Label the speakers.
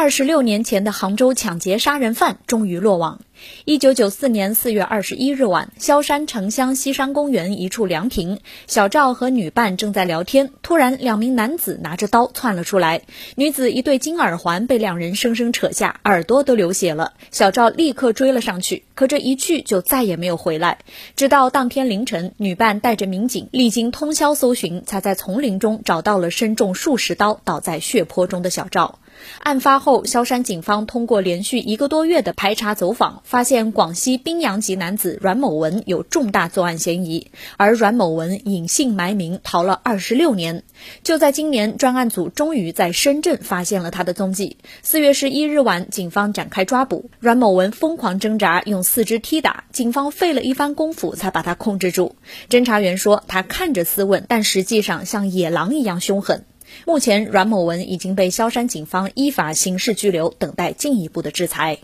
Speaker 1: 二十六年前的杭州抢劫杀人犯终于落网。一九九四年四月二十一日晚，萧山城乡西山公园一处凉亭，小赵和女伴正在聊天，突然两名男子拿着刀窜了出来。女子一对金耳环被两人生生扯下，耳朵都流血了。小赵立刻追了上去，可这一去就再也没有回来。直到当天凌晨，女伴带着民警历经通宵搜寻，才在丛林中找到了身中数十刀、倒在血泊中的小赵。案发后，萧山警方通过连续一个多月的排查走访，发现广西宾阳籍男子阮某文有重大作案嫌疑，而阮某文隐姓埋名逃了二十六年。就在今年，专案组终于在深圳发现了他的踪迹。四月十一日晚，警方展开抓捕，阮某文疯狂挣扎，用四肢踢打，警方费了一番功夫才把他控制住。侦查员说，他看着斯文，但实际上像野狼一样凶狠。目前，阮某文已经被萧山警方依法刑事拘留，等待进一步的制裁。